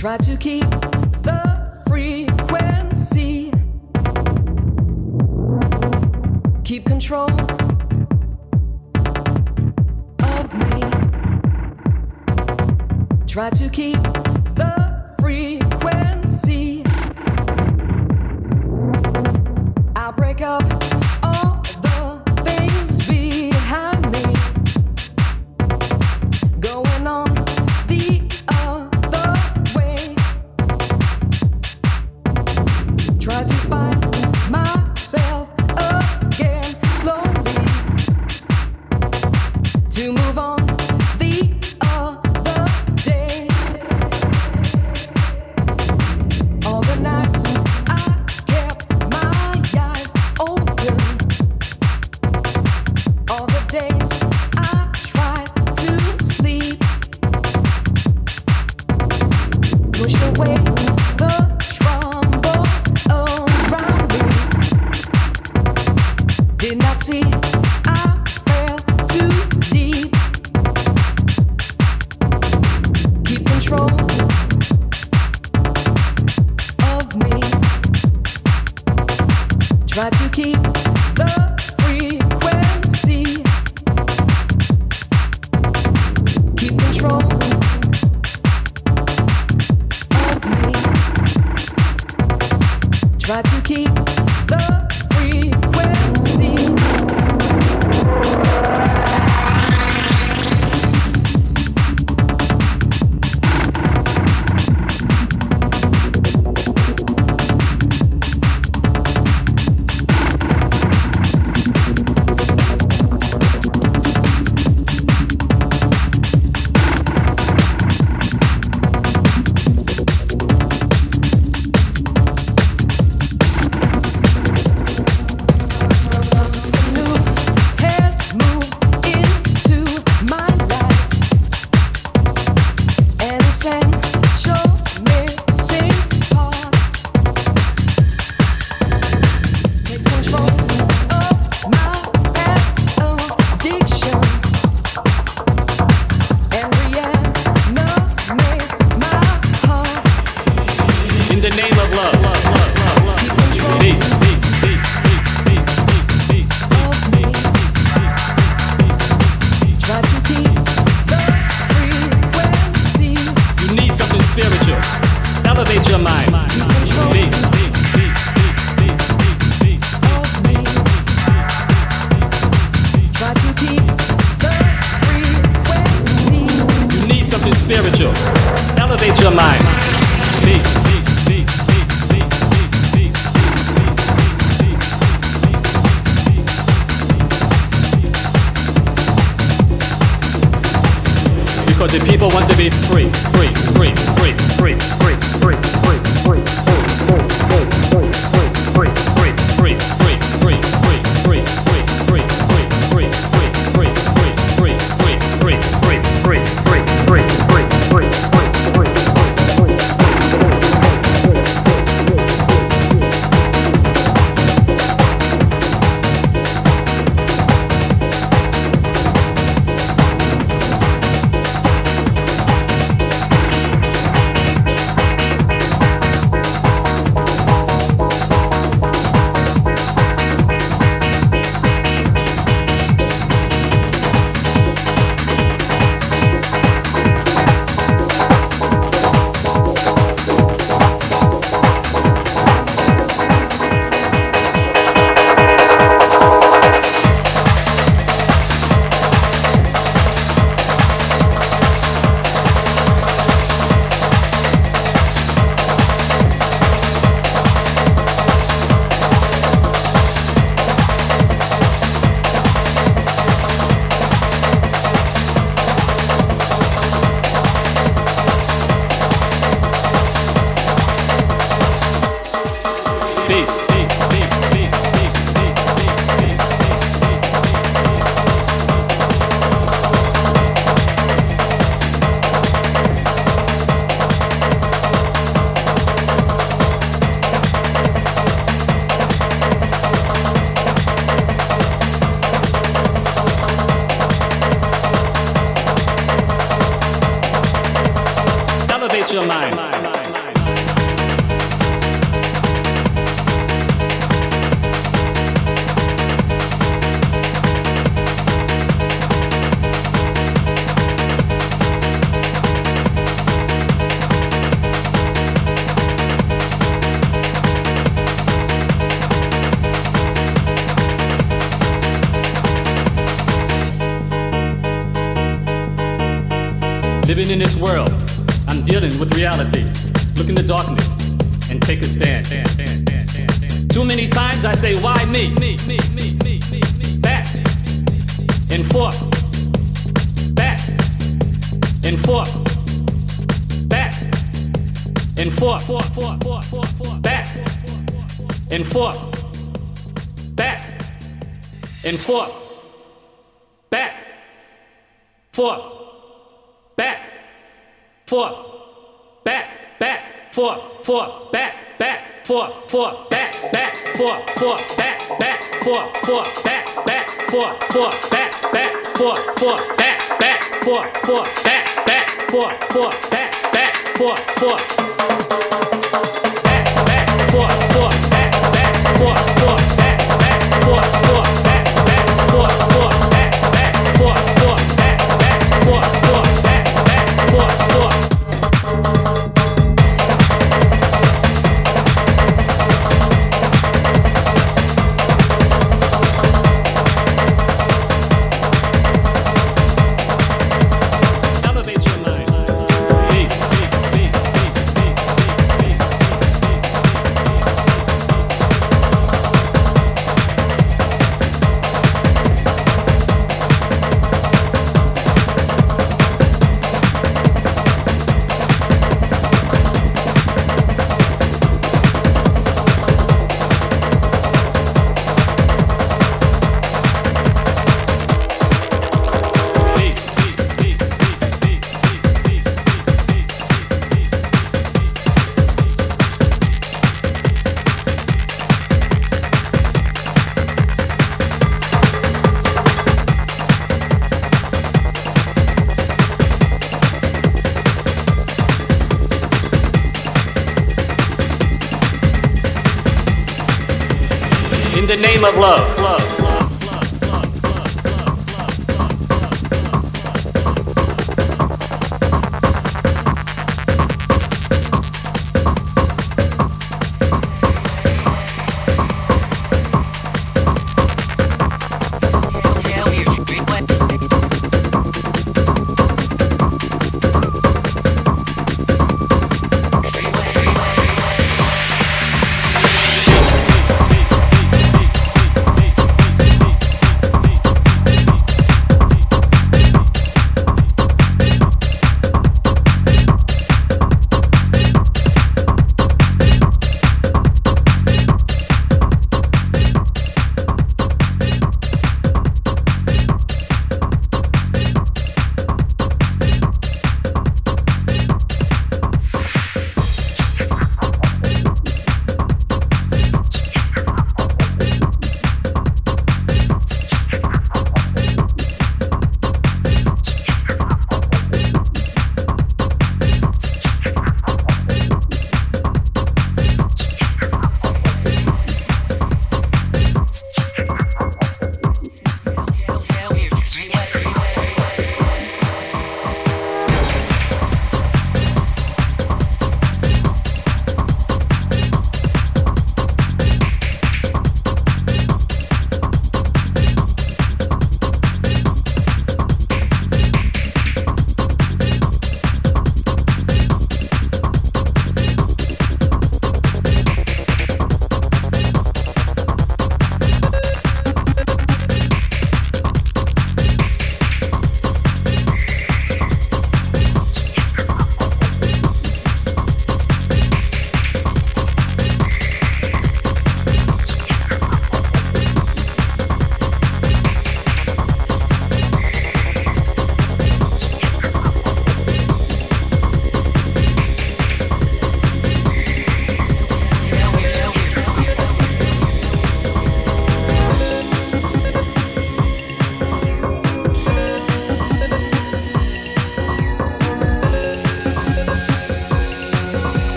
Try to keep the frequency. Keep control of me. Try to keep the frequency. I'll break up. The name of love. love.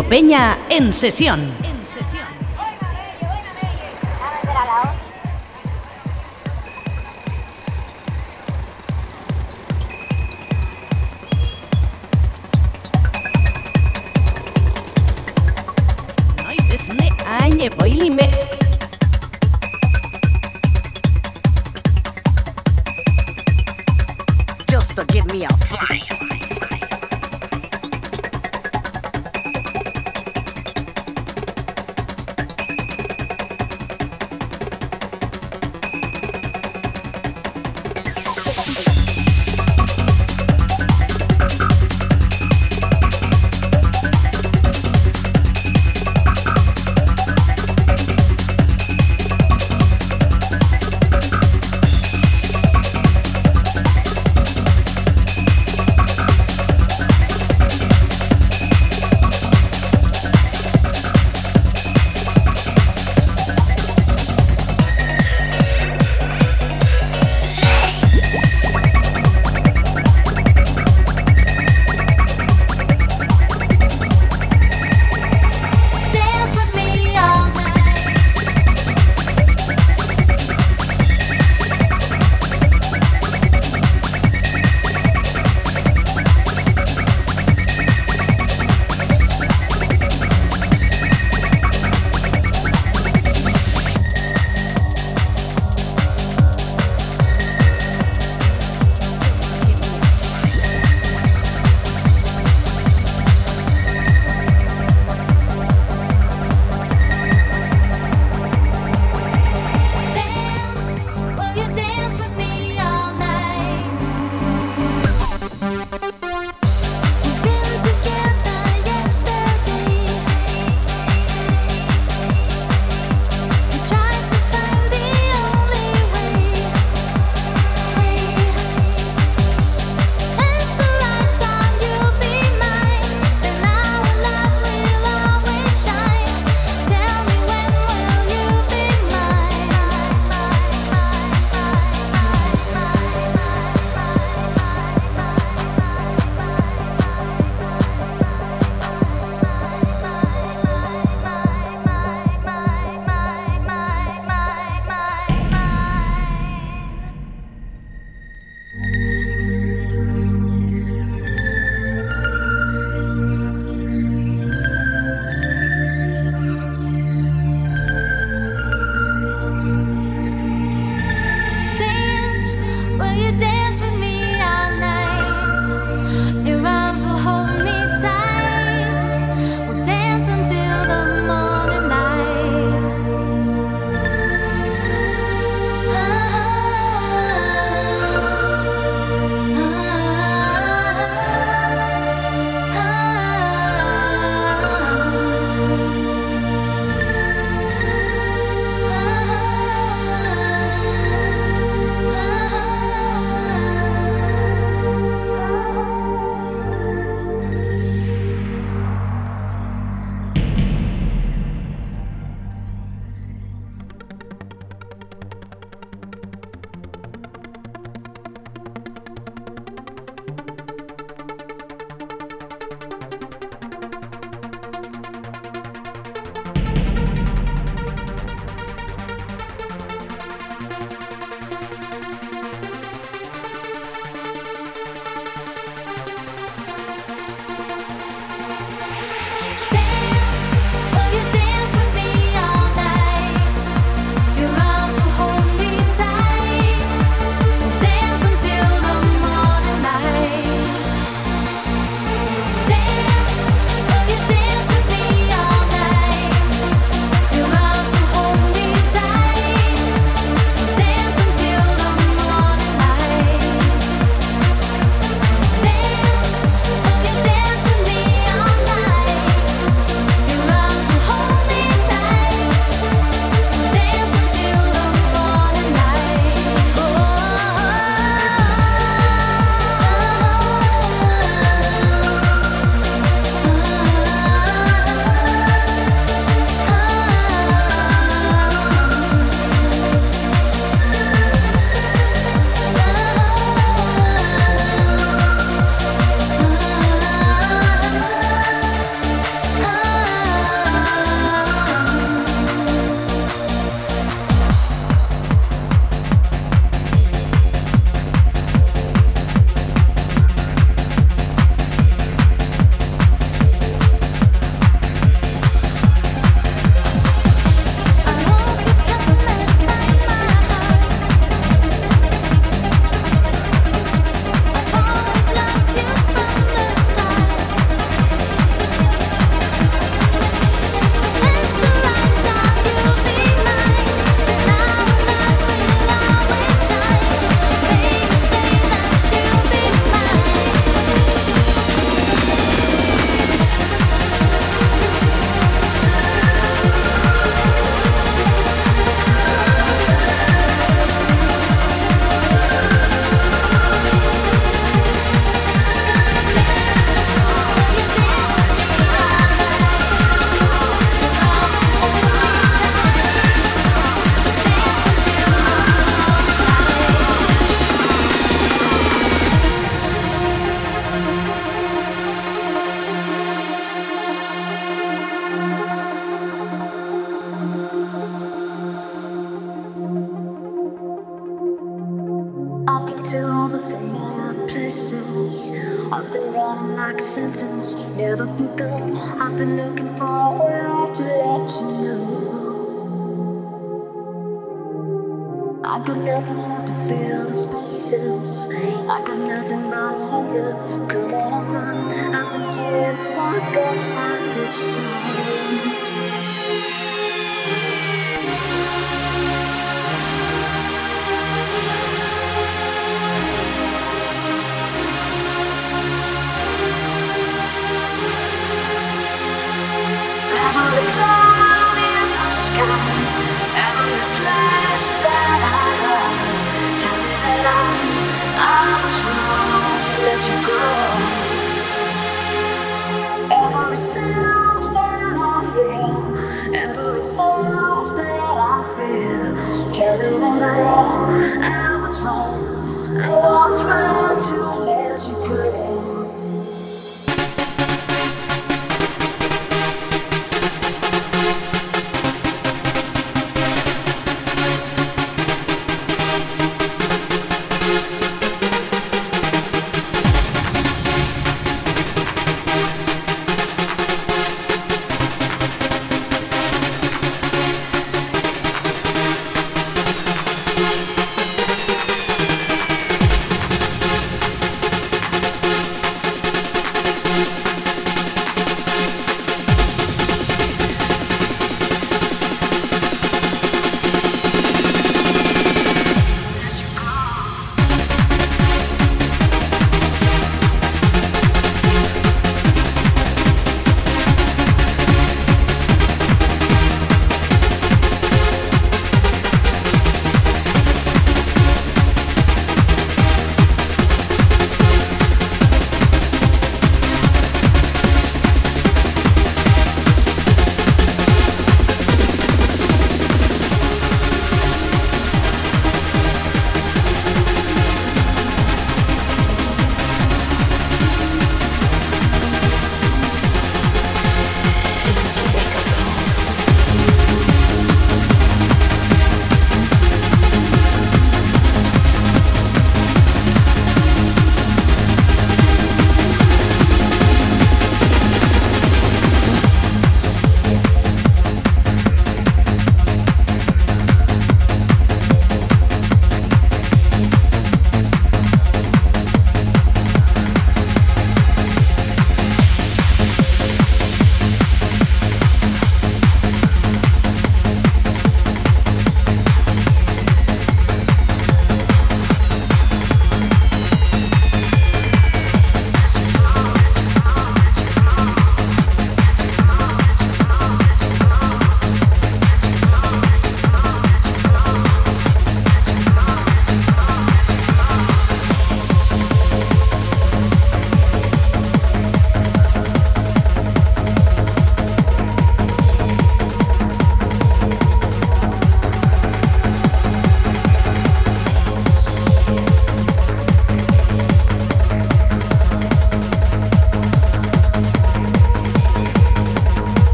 Peña en sesión.